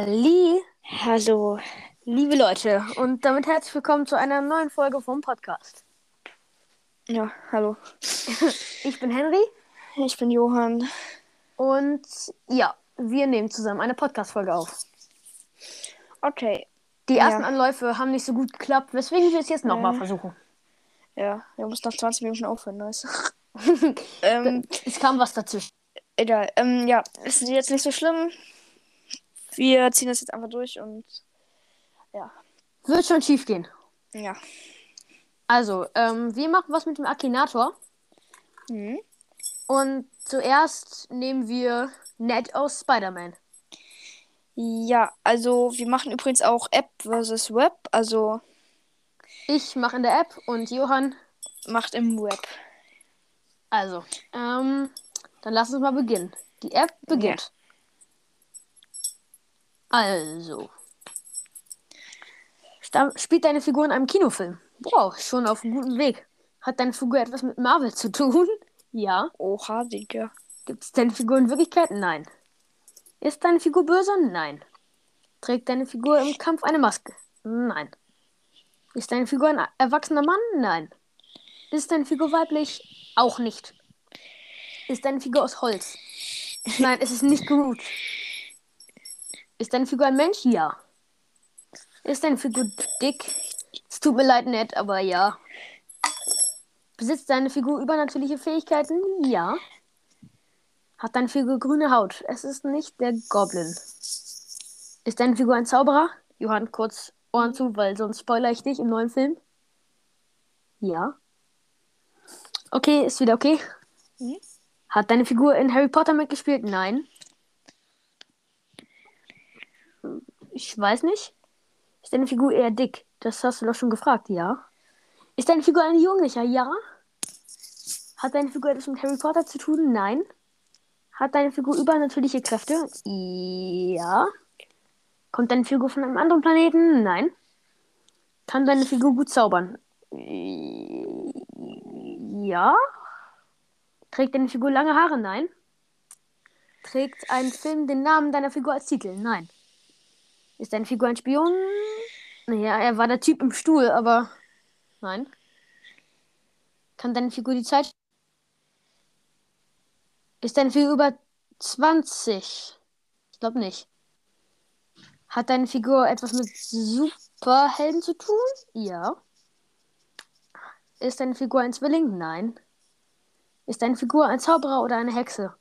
Ali, Hallo. liebe Leute, und damit herzlich willkommen zu einer neuen Folge vom Podcast. Ja, hallo. Ich bin Henry Ich bin Johann. und ja, wir nehmen zusammen eine Podcast-Folge auf. Okay. Die ersten Ja. Anläufe haben nicht so gut geklappt, weswegen wir es jetzt nochmal Äh. versuchen. Ja, wir mussten nach 20 Minuten aufhören, nice. ähm, Es kam was dazwischen. egal. Ähm, ja, ist jetzt nicht so schlimm. Wir ziehen das jetzt einfach durch und ja. Wird schon schief gehen. Ja. Also, ähm, wir machen was mit dem Akinator. Mhm. Und zuerst nehmen wir Ned aus Spider-Man. Ja, also wir machen übrigens auch App versus Web, also Ich mache in der App und Johann. macht im Web. Also, ähm, dann lass uns mal beginnen. Die App beginnt. Also. Spielt deine Figur in einem Kinofilm? Wow, schon auf einem guten Weg. Hat deine Figur etwas mit Marvel zu tun? Ja. Oha, Digga. Gibt es deine Figur in Wirklichkeit? Nein. Ist deine Figur böse? Nein. Trägt deine Figur im Kampf eine Maske? Nein. Ist deine Figur ein erwachsener Mann? Nein. Ist deine Figur weiblich? Auch nicht. Ist deine Figur aus Holz? Nein, es ist nicht Groot. Ist deine Figur ein Mensch? Ja. Ist deine Figur dick? Es tut mir leid, nett, aber ja. Besitzt deine Figur übernatürliche Fähigkeiten? Ja. Hat deine Figur grüne Haut? Es ist nicht der Goblin. Ist deine Figur ein Zauberer? Johann, kurz Ohren zu, weil sonst spoiler ich dich im neuen Film. Ja. Okay, ist wieder okay. Mhm. Hat deine Figur in Harry Potter mitgespielt? Nein. Ich weiß nicht. Ist deine Figur eher dick? Das hast du doch schon gefragt, ja. Ist deine Figur ein Jugendlicher? Ja. Hat deine Figur etwas mit Harry Potter zu tun? Nein. Hat deine Figur übernatürliche Kräfte? Ja. Kommt deine Figur von einem anderen Planeten? Nein. Kann deine Figur gut zaubern? Ja. Trägt deine Figur lange Haare? Nein. Trägt ein Film den Namen deiner Figur als Titel? Nein. Ist deine Figur ein Spion? Naja, er war der Typ im Stuhl, aber nein. Kann deine Figur die Zeit? Ist deine Figur über 20? Ich glaube nicht. Hat deine Figur etwas mit Superhelden zu tun? Ja. Ist deine Figur ein Zwilling? Nein. Ist deine Figur ein Zauberer oder eine Hexe?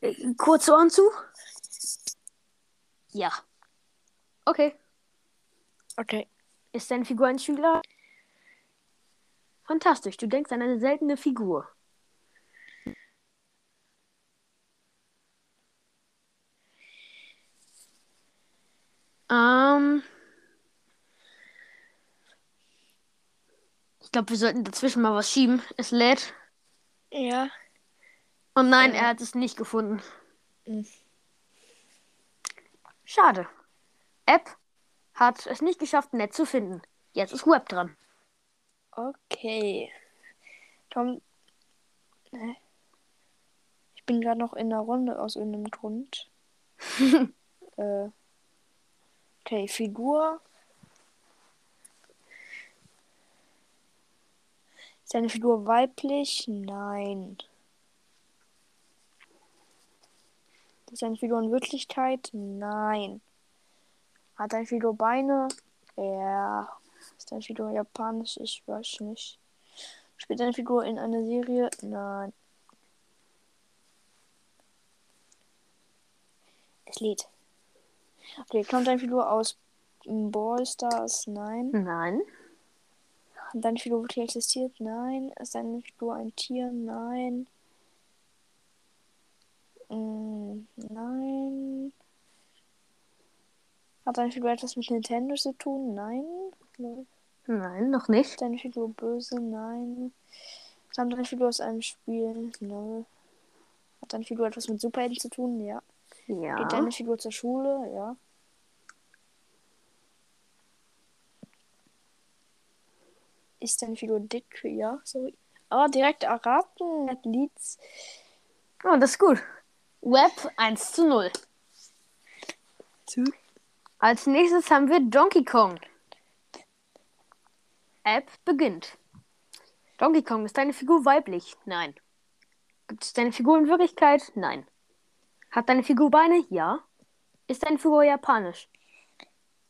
Äh, Kurze Ohren zu? Ja. Okay. Okay. Ist deine Figur ein Schüler? Fantastisch, du denkst an eine seltene Figur. Ähm. Ich glaube, wir sollten dazwischen mal was schieben. Es lädt. Ja. Und nein, Äh. er hat es nicht gefunden. Hm. Schade. App hat es nicht geschafft, nett zu finden. Jetzt ist Web dran. Okay. Tom. Hä? Ich bin gerade noch in der Runde aus irgendeinem Grund. äh. Okay, Figur. Ist deine Figur weiblich? Nein. Ist deine Figur in Wirklichkeit? Nein. Hat deine Figur Beine? Ja. Ist deine Figur japanisch? Ich weiß nicht. Spielt deine Figur in einer Serie? Nein. Es lädt. Okay, kommt deine Figur aus Brawl Stars? Nein. Nein. Hat deine Figur wirklich existiert? Nein. Ist deine Figur ein Tier? Nein. Mm, nein. Hat deine Figur etwas mit Nintendo zu tun? Nein. Nein, noch nicht. Deine Figur böse? Nein. Stammt deine Figur aus einem Spiel? Nö. Hat deine Figur etwas mit Superhelden zu tun? Ja. Ja. Geht deine Figur zur Schule? Ja. Ist deine Figur dick? Ja, sorry. Oh, direkt erraten. Leads. Oh, das ist gut. Web 1 zu 0. Als nächstes haben wir Donkey Kong. App beginnt. Donkey Kong, ist deine Figur weiblich? Nein. Gibt es deine Figur in Wirklichkeit? Nein. Hat deine Figur Beine? Ja. Ist deine Figur japanisch?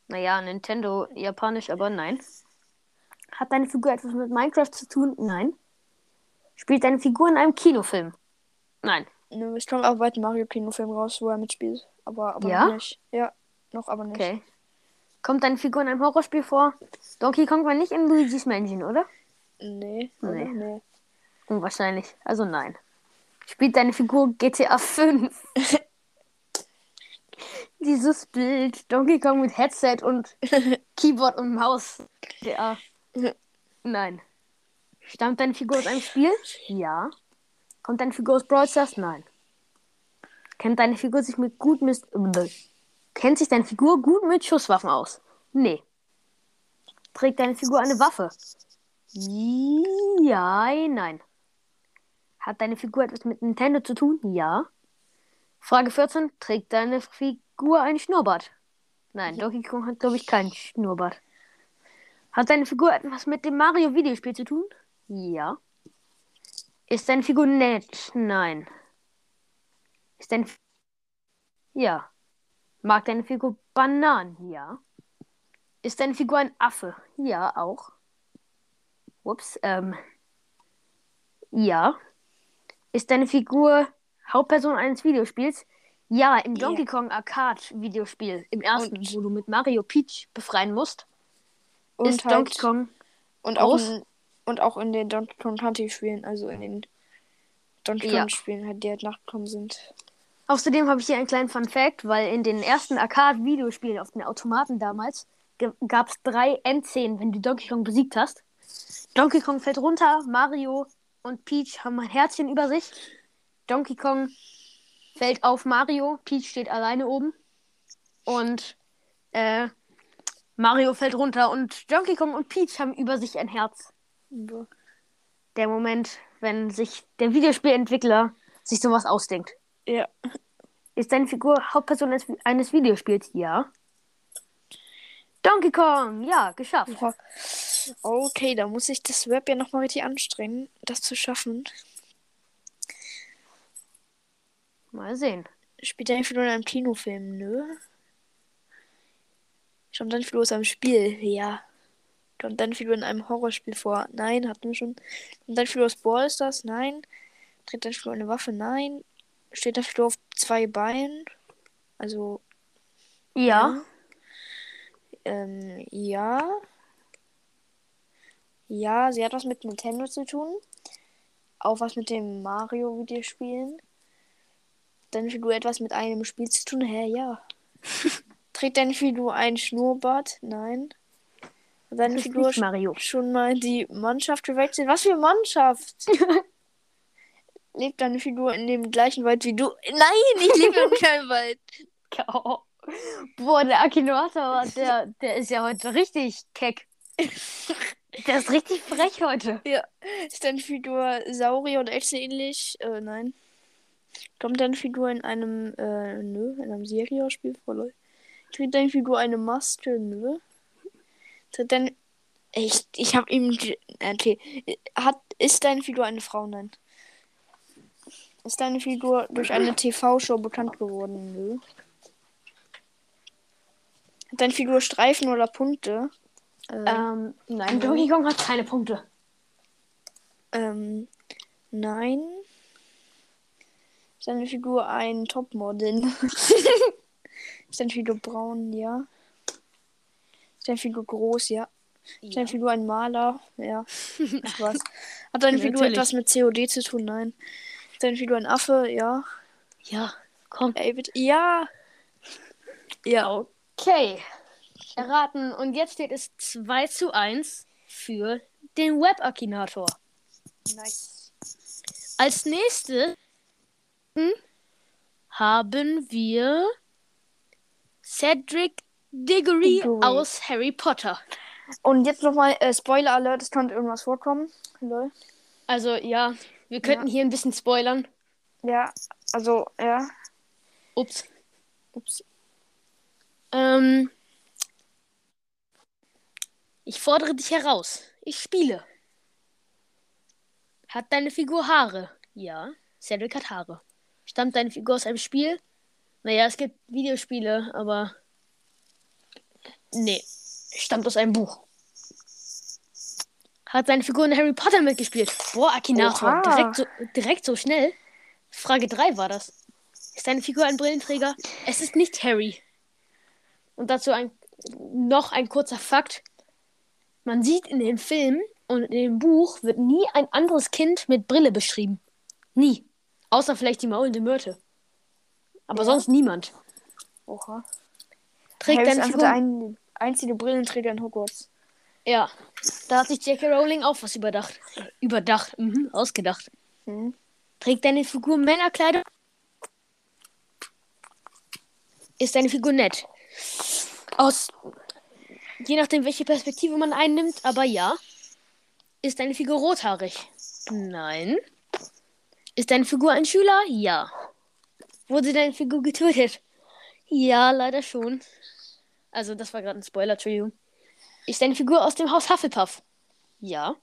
Naja, Nintendo japanisch, aber nein. Hat deine Figur etwas mit Minecraft zu tun? Nein. Spielt deine Figur in einem Kinofilm? Nein. Nö, es kommt auch bald ein Mario Kinofilm raus, wo er mitspielt. Aber, aber Ja? noch nicht. Ja, noch aber nicht. Okay. Kommt deine Figur in einem Horrorspiel vor? Donkey Kong war nicht in Luigi's Mansion, oder? Nee, Nee. nee. Unwahrscheinlich. Also nein. Spielt deine Figur GTA 5? Dieses Bild. Donkey Kong mit Headset und Keyboard und Maus. GTA. Nein. Stammt deine Figur aus einem Spiel? Ja. Kommt deine Figur aus Brawl Stars? Nein. Kennt deine Figur sich mit gut mit Kennt sich deine Figur gut mit Schusswaffen aus? Nee. Trägt deine Figur eine Waffe? Ja, nein. Hat deine Figur etwas mit Nintendo zu tun? Ja. Frage 14. Trägt deine Figur ein Schnurrbart? Nein, Donkey Kong hat, glaube ich, keinen Schnurrbart. Hat deine Figur etwas mit dem Mario-Videospiel zu tun? Ja. Ist deine Figur nett? Nein. Ist deine... F- Ja. Mag deine Figur Bananen? Ja. Ist deine Figur ein Affe? Ja, auch. Ups, ähm. Ja. Ist deine Figur Hauptperson eines Videospiels? Ja, im Ja. Donkey Kong Arcade Videospiel, im ersten, Und- wo du mit Mario Peach befreien musst, Und ist halt, Donkey Kong. und auch groß. Und auch in den Donkey Kong Country Spielen, also in den Donkey Kong Ja. Spielen, halt, die halt nachgekommen sind. Außerdem habe ich hier einen kleinen Fun Fact, weil in den ersten Arcade-Videospielen auf den Automaten damals gab es drei Endszenen, wenn du Donkey Kong besiegt hast. Donkey Kong fällt runter, Mario und Peach haben ein Herzchen über sich. Donkey Kong fällt auf Mario, Peach steht alleine oben. Und äh, Mario fällt runter und Donkey Kong und Peach haben über sich ein Herz. Der Moment, wenn sich der Videospielentwickler sich sowas ausdenkt. Ja. Ist deine Figur Hauptperson eines, eines Videospiels? Ja. Donkey Kong, ja, geschafft. Okay, da muss ich das Web ja nochmal richtig anstrengen, das zu schaffen. Mal sehen. Spielt deine Figur in einem Kinofilm? Nö. Stammt deine Figur aus einem Spiel? Ja. Kommt deine Figur in einem Horrorspiel vor? Nein, hatten wir schon. Kommt deine Figur aus Brawl Stars? Nein. Trägt deine Figur eine Waffe? Nein. Steht deine Figur auf zwei Beinen? Also, Ja. ähm, ja. Ja, sie hat was mit Nintendo zu tun. Auch was mit dem Mario-Videospielen. Deine Figur etwas mit einem Spiel zu tun? Hä, ja. Trägt deine Figur ein Schnurrbart? Nein. Ist Figur Mario. schon mal die Mannschaft gewechselt? Was für Mannschaft? Lebt deine Figur in dem gleichen Wald wie du? Nein, ich lebe im kleinen Wald. Oh. Boah, der Akinator, der, der ist ja heute richtig keck. Der ist richtig frech heute. Ja. Ist deine Figur Saurier und Echse ähnlich? Äh, nein. Kommt deine Figur in einem, äh, nö, in einem Serienspiel vor, Leute? Trägt deine Figur eine Maske? Nö. Deine. Ich, ich hab ihm. Okay. Hat, ist deine Figur eine Frau? Nein. Ist deine Figur durch eine TV-Show bekannt geworden? Nö. Hat deine Figur Streifen oder Punkte? Äh, Ähm, nein. Donkey Kong hat keine Punkte. Ähm, nein. Ist deine Figur ein Topmodel? ist deine Figur braun? Ja. Deine Figur groß? Ja. Ist deine Figur ein Maler? Ja. Spaß. Hat deine Ja, Figur natürlich. etwas mit COD zu tun? Nein. Deine Figur ein Affe? Ja. Ja, komm. Ey, bitte. Ja. Ja. Okay. Erraten. Und jetzt steht es 2 zu 1 für den Web-Akinator. Nice. Als nächstes haben wir Cedric Diggory Diggory. aus Harry Potter. Und jetzt nochmal äh, Spoiler Alert, es könnte irgendwas vorkommen. Lol. Also ja, wir könnten hier ein bisschen spoilern. Ja, also, ja. Ups. Ups. Ähm, ich fordere dich heraus. Ich spiele. Hat deine Figur Haare? Ja. Cedric hat Haare. Stammt deine Figur aus einem Spiel? Naja, es gibt Videospiele, aber. Nee. Stammt aus einem Buch. Hat seine Figur in Harry Potter mitgespielt? Boah, Akinator. Direkt so, direkt so schnell. Frage 3 war das. Ist deine Figur ein Brillenträger? Es ist nicht Harry. Und dazu ein, noch ein kurzer Fakt. Man sieht in dem Film und in dem Buch wird nie ein anderes Kind mit Brille beschrieben. Nie. Außer vielleicht die maulende Myrte. Aber Ja. sonst niemand. Oha. Trägt Harry deine Figur. ein, einzige Brillenträger in Hogwarts. Ja. Da hat sich J.K. Rowling auch was überdacht. Überdacht. Mhm, ausgedacht. Mhm. Trägt deine Figur Männerkleider? Ist deine Figur nett? Aus. Je nachdem, welche Perspektive man einnimmt, aber ja. Ist deine Figur rothaarig? Nein. Ist deine Figur ein Schüler? Ja. Wurde deine Figur getötet? Ja, leider schon. Also, das war gerade ein Spoiler, Entschuldigung. Ist deine Figur aus dem Haus Hufflepuff? Ja.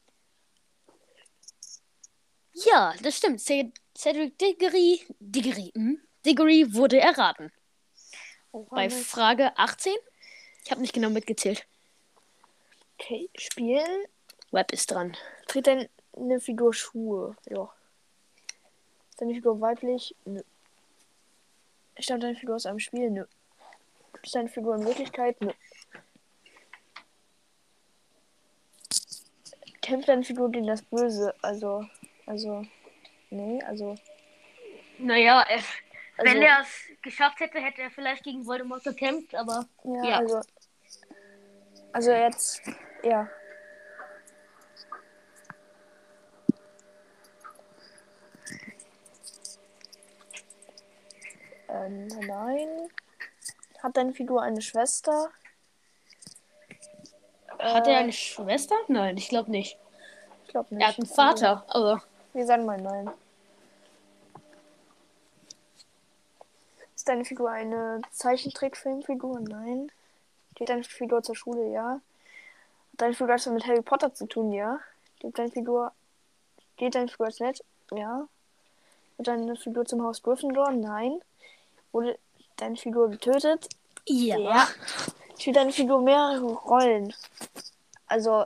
Ja, das stimmt. Cedric Diggory, Diggory, hm? Diggory wurde erraten. Oha, Bei. Frage 18? Ich habe nicht genau mitgezählt. Okay, spielen. Web ist dran. Trägt deine Figur Schuhe? Ja. Ist deine Figur weiblich? Nö. Stammt deine Figur aus einem Spiel? Nö. Ist deine Figur in Wirklichkeit? Nö. Kämpft deine Figur gegen das Böse? Also, also, nee, also, Naja, er, also wenn er es geschafft hätte, hätte er vielleicht gegen Voldemort gekämpft, aber ja, ja. also, also jetzt, ja. Ähm, nein. Hat deine Figur eine Schwester? hat Äh, er eine Schwester? Nein, ich glaube nicht. Ich glaube nicht. Er hat einen Vater, aber Also, wir sagen mal nein. Ist deine Figur eine Zeichentrickfilmfigur? Nein. Geht deine Figur zur Schule? Ja. Hat deine Figur etwas mit Harry Potter zu tun? Ja. Geht deine Figur. Geht deine Figur als nett? Ja. Wird deine Figur zum Haus Gryffindor? Nein. Wurde deine Figur getötet? ja. Ja. Spielt deine Figur mehrere Rollen? Also,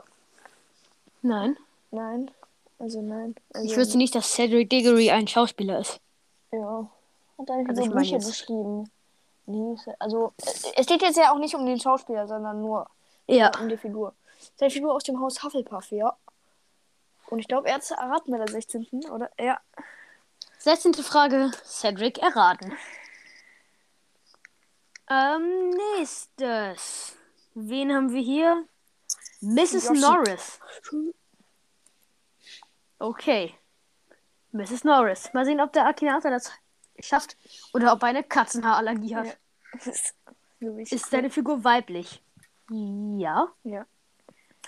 Nein. nein. Also, nein. Also, Ich wüsste nicht, dass Cedric Diggory ein Schauspieler ist. Ja. Hat deine Also Figur ich mein Bücher geschrieben? Nee, also es geht jetzt ja auch nicht um den Schauspieler, sondern nur Ja. um die Figur. Seine Figur aus dem Haus Hufflepuff, ja. Und ich glaube, er hat es erraten bei der 16. oder? Ja. 16. Frage. Cedric erraten. Ähm, nächstes. Wen haben wir hier? Mrs. Yoshi. Norris. Okay. Mrs. Norris. Mal sehen, ob der Akinator das schafft oder ob er eine Katzenhaarallergie hat. Ja. Ist deine Figur weiblich? Ja. Ja.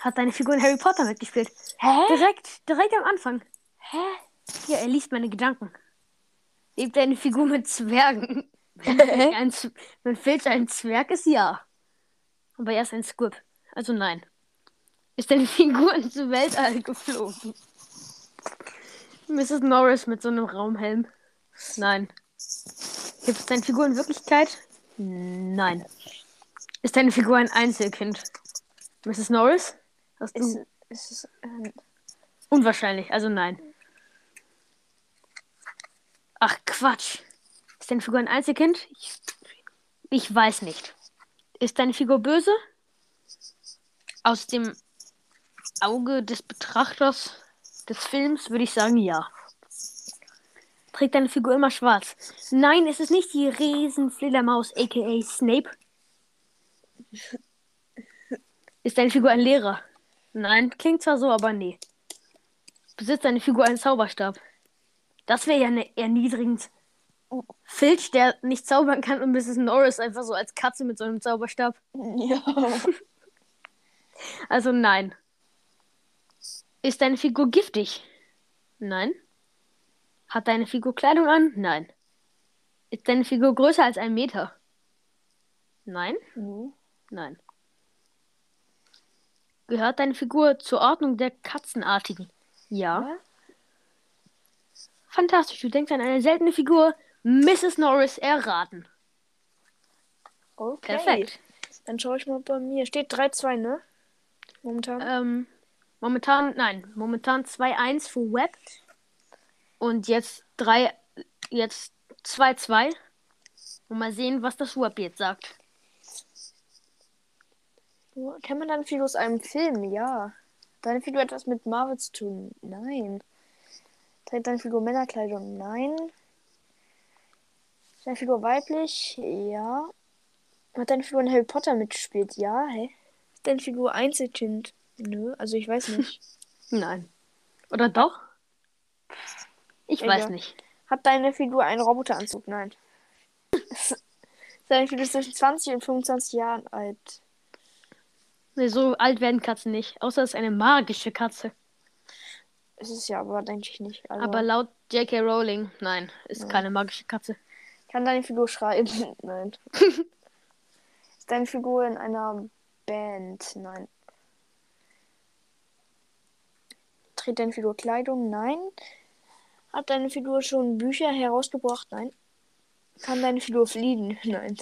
Hat deine Figur in Harry Potter mitgespielt? Hä? Direkt, direkt am Anfang. Hä? Ja, er liest meine Gedanken. Lebt deine Figur mit Zwergen? Wenn ein Z- wenn Filch ein Zwerg ist, ja. Aber er ist ein Squib. Also nein. Ist deine Figur ins Weltall geflogen? Mrs. Norris mit so einem Raumhelm? Nein. Gibt es deine Figur in Wirklichkeit? Nein. Ist deine Figur ein Einzelkind? Mrs. Norris? Hast du... Ist, ist es, ähm, Unwahrscheinlich, also nein. Ach Quatsch. Ist deine Figur ein Einzelkind? Ich, ich weiß nicht. Ist deine Figur böse? Aus dem Auge des Betrachters des Films würde ich sagen ja. Trägt deine Figur immer schwarz? Nein, es ist nicht die Riesenfledermaus, aka Snape. Ist deine Figur ein Lehrer? Nein, klingt zwar so, aber nee. Besitzt deine Figur einen Zauberstab? Das wäre ja eine erniedrigend. Filch, der nicht zaubern kann und Mrs. Norris einfach so als Katze mit so einem Zauberstab. ja. Also nein. Ist deine Figur giftig? Nein. Hat deine Figur Kleidung an? Nein. Ist deine Figur größer als ein Meter? Nein. Mhm. Nein. Gehört deine Figur zur Ordnung der Katzenartigen? Ja. Ja? Fantastisch. Du denkst an eine seltene Figur. Mrs. Norris erraten. Okay. Perfekt. Dann schaue ich mal bei mir. Steht 3-2, ne? Momentan. Ähm, momentan, nein, momentan 2-1 für Web. Und jetzt 3, jetzt 2-2. Und mal sehen, was das Web jetzt sagt. Kennt man deine Figur aus einem Film? Ja. Deine Figur hat etwas mit Marvel zu tun? Nein. Trägt deine Figur Männerkleidung? Nein. Ist deine Figur weiblich? Ja. Hat deine Figur in Harry Potter mitgespielt? Ja. Hä? Ist deine Figur Einzelkind? Nö, also ich weiß nicht. Nein. Oder doch? Ich Egal. weiß nicht. Hat deine Figur einen Roboteranzug? Nein. Ist deine Figur zwischen 20 und 25 Jahren alt? Nee, so alt werden Katzen nicht. Außer es ist eine magische Katze. Ist es ja, aber denke ich nicht. Also, Aber laut J.K. Rowling, nein, ist Ja. keine magische Katze. Kann deine Figur schreiben? Nein. Ist deine Figur in einer Band? Nein. Trägt deine Figur Kleidung? Nein. Hat deine Figur schon Bücher herausgebracht? Nein. Kann deine Figur fliegen? Nein.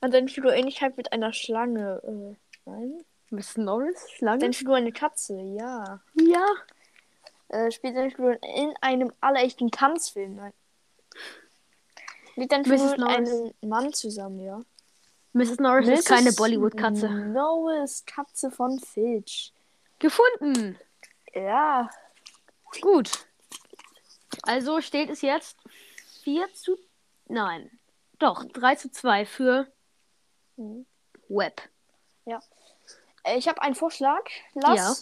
Hat deine Figur Ähnlichkeit mit einer Schlange? Äh, nein. Miss Norris? Schlange? Deine Figur eine Katze? Ja. ja. Äh, spielt deine Figur in einem allerechten Tanzfilm? Nein. Lebt deine Mrs. Mit Norris. einem Mann zusammen? Ja. Mrs. Norris ist keine Bollywood-Katze. Noahs Katze von Filch. Gefunden. Ja. Gut. Also steht es jetzt 4 zu. Nein. Doch, 3 zu 2 für Mhm. Web. Äh, Ich habe einen Vorschlag. Lass Ja.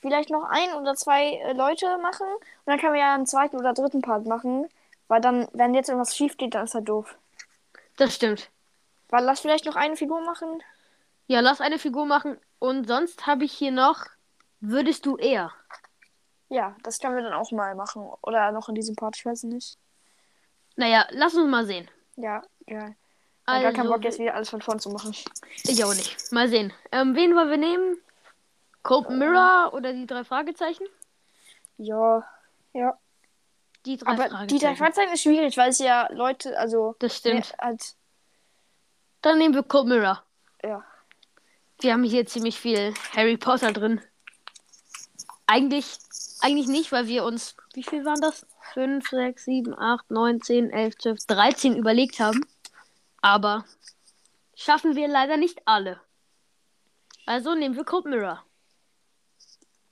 vielleicht noch ein oder zwei äh, Leute machen. Und dann können wir ja einen zweiten oder dritten Part machen. Weil dann, wenn jetzt irgendwas schief geht, dann ist er doof. Das stimmt. Weil lass vielleicht noch eine Figur machen. Ja, lass eine Figur machen. Und sonst habe ich hier noch. Würdest du eher? Ja, das können wir dann auch mal machen. Oder noch in diesem Part, ich weiß nicht. Naja, lass uns mal sehen. Ja, ja. Ich Also, gar keinen Bock, jetzt wieder alles von vorn zu machen. ich auch nicht. Mal sehen. Ähm, wen wollen wir nehmen? Cold Mirror oder die drei Fragezeichen? Ja, ja. Die drei Aber die drei Fragezeichen ist schwierig, weil es ja Leute, also. Das stimmt. Nee, halt, Dann nehmen wir Cold Mirror. ja. Wir haben hier ziemlich viel Harry Potter drin. Eigentlich, eigentlich nicht, weil wir uns, wie viel waren das? 5, 6, 7, 8, 9, 10, 11, 12, 13 überlegt haben. Aber schaffen wir leider nicht alle. Also nehmen wir Cold Mirror.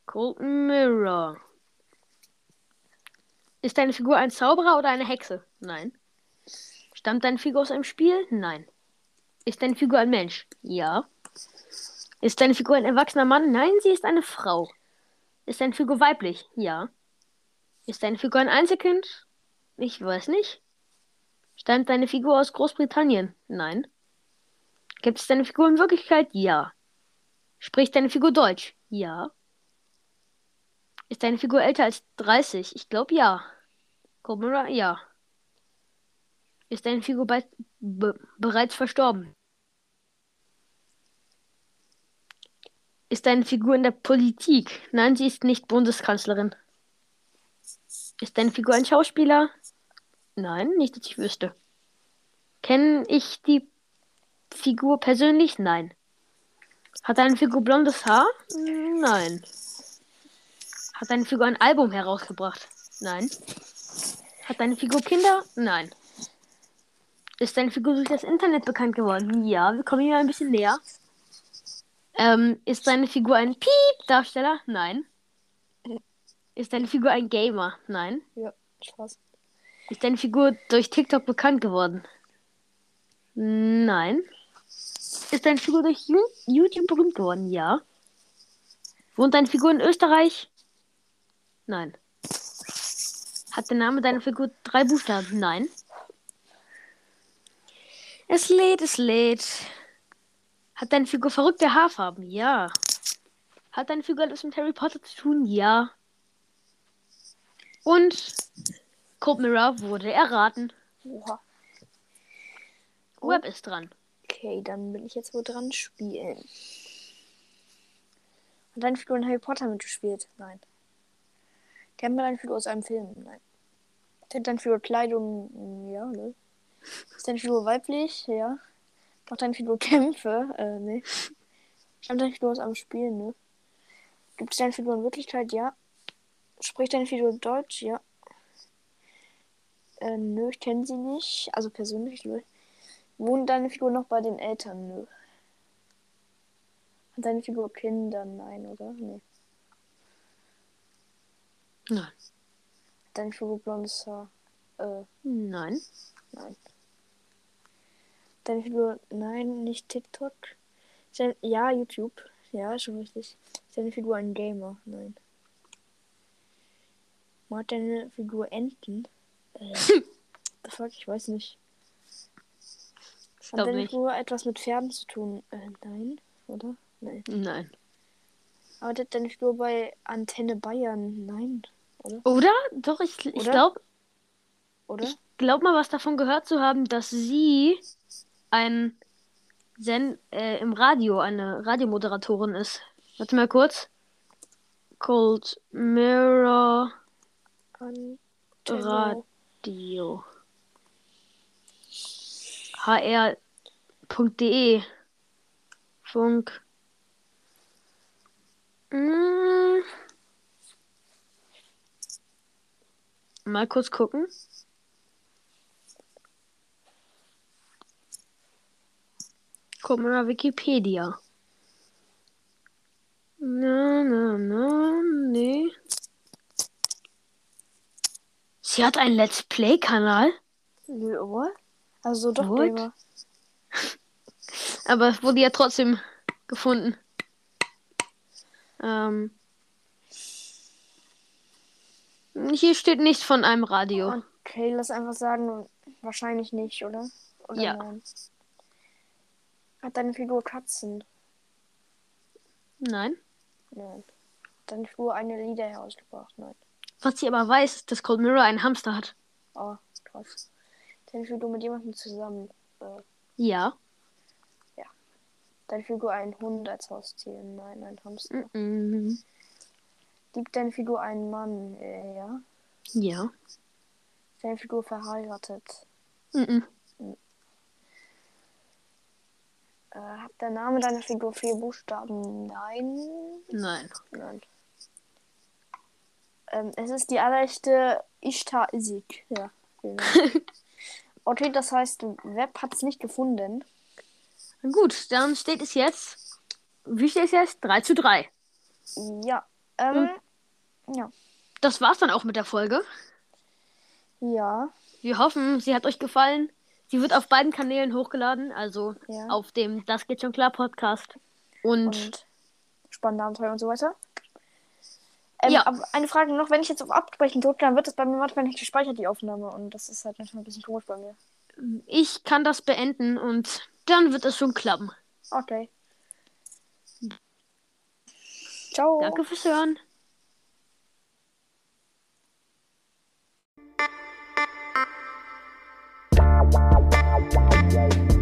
Cold Mirror. Ist deine Figur ein Zauberer oder eine Hexe? Nein. Stammt deine Figur aus einem Spiel? Nein. Ist deine Figur ein Mensch? Ja. Ist deine Figur ein erwachsener Mann? Nein, sie ist eine Frau. Ist deine Figur weiblich? Ja. Ist deine Figur ein Einzelkind? Ich weiß nicht. Stammt deine Figur aus Großbritannien? Nein. Gibt es deine Figur in Wirklichkeit? Ja. Spricht deine Figur Deutsch? Ja. Ist deine Figur älter als 30? Ich glaube ja. Cobra? Ja. Ist deine Figur bei, be, bereits verstorben? Ist deine Figur in der Politik? Nein, sie ist nicht Bundeskanzlerin. Ist deine Figur ein Schauspieler? Nein, nicht, dass ich wüsste. Kenne ich die Figur persönlich? Nein. Hat deine Figur blondes Haar? Nein. Hat deine Figur ein Album herausgebracht? Nein. Hat deine Figur Kinder? Nein. Ist deine Figur durch das Internet bekannt geworden? Ja, wir kommen hier ein bisschen näher. Ähm, ist deine Figur ein Piep-Darsteller? Nein. Ist deine Figur ein Gamer? Nein. Ja, Spaß. Ist deine Figur durch TikTok bekannt geworden? Nein. Ist deine Figur durch YouTube berühmt geworden? Ja. Wohnt deine Figur in Österreich? Nein. Hat der Name deiner Figur drei Buchstaben? Nein. Es lädt, es lädt. Hat deine Figur verrückte Haarfarben? Ja. Hat deine Figur etwas mit Harry Potter zu tun? Ja. Und Cold Mirror wurde erraten. Oha. Web ist dran. Okay. Okay, dann bin ich jetzt wohl dran spielen. Hat deine Figur in Harry Potter mitgespielt? Nein. Figur aus einem Film? Nein. Figur Kleidung? Ja, ne? Figur weiblich? Ja. Figur Kämpfe? Äh, ne. Figur aus einem Spiel? Ne. Gibt es Figur in Wirklichkeit? Ja. Spricht Figur Deutsch? Ja. Äh, nö, ich kenne sie nicht. Also persönlich, nö. Wohnt deine Figur noch bei den Eltern? Nö. Hat deine Figur Kinder? Nein, oder? Nee. Nein. Hat deine Figur blondes Haar? Äh, Nein. nein. Deine Figur, nein, nicht TikTok. Ist dein, ja, YouTube. Ja, schon richtig. Ist deine Figur ein Gamer? Nein. Mag deine Figur Enten? Äh, the fuck, ich weiß nicht. Hat deine nicht. Figur etwas mit Pferden zu tun? Äh, nein, oder? Nein. Nein. Arbeitet deine Figur bei Antenne Bayern? Nein, Oder? Doch, ich, ich Oder? glaube oder? glaub mal, was davon gehört zu haben, dass sie ein Sen äh, im Radio eine Radiomoderatorin ist. Warte mal kurz. Cold Mirror Antenne. Radio. hr.de Funk. Mm. Mal kurz gucken. Guck mal nach Wikipedia. Na, na, na, nee. Sie hat einen Let's Play-Kanal, oder? Also doch What? Aber es wurde ja trotzdem gefunden. Ähm. Hier steht nichts von einem Radio. Okay, lass einfach sagen, wahrscheinlich nicht, oder? oder Ja. Nein? Hat deine Figur Katzen? Nein. Nein. Hat deine Figur eine Lieder herausgebracht? Nein. Was sie aber weiß, ist, dass Cold Mirror einen Hamster hat. Oh, krass. Deine Figur mit jemandem zusammen? Äh, Ja. deine Figur einen Hund als Haustier? Nein, ein Hamster. Mhm. Liebt deine Figur einen Mann? Äh, ja. Ja. Ist deine Figur verheiratet? Mhm. Äh, hat der Name deiner Figur vier Buchstaben? Nein. Nein. Nein. Ähm, es ist die allerechte Ishtar Isik. Ja. Dank. okay, das heißt, Web hat es nicht gefunden. Gut, dann steht es jetzt. Wie steht es jetzt? 3 zu 3. Ja. Ähm, ja. Das war's dann auch mit der Folge. Ja. Wir hoffen, sie hat euch gefallen. Sie wird auf beiden Kanälen hochgeladen, also Ja. auf dem Das geht schon klar Podcast. Und, Und spannende Abenteuer und so weiter. Ähm, Ja. Aber eine Frage noch, wenn ich jetzt auf Abbrechen drücke, dann wird das bei mir manchmal nicht gespeichert, die Aufnahme. Und das ist halt manchmal ein bisschen komisch bei mir. ich kann das beenden und dann wird es schon klappen. Okay. Ciao. Danke fürs Hören. Wow,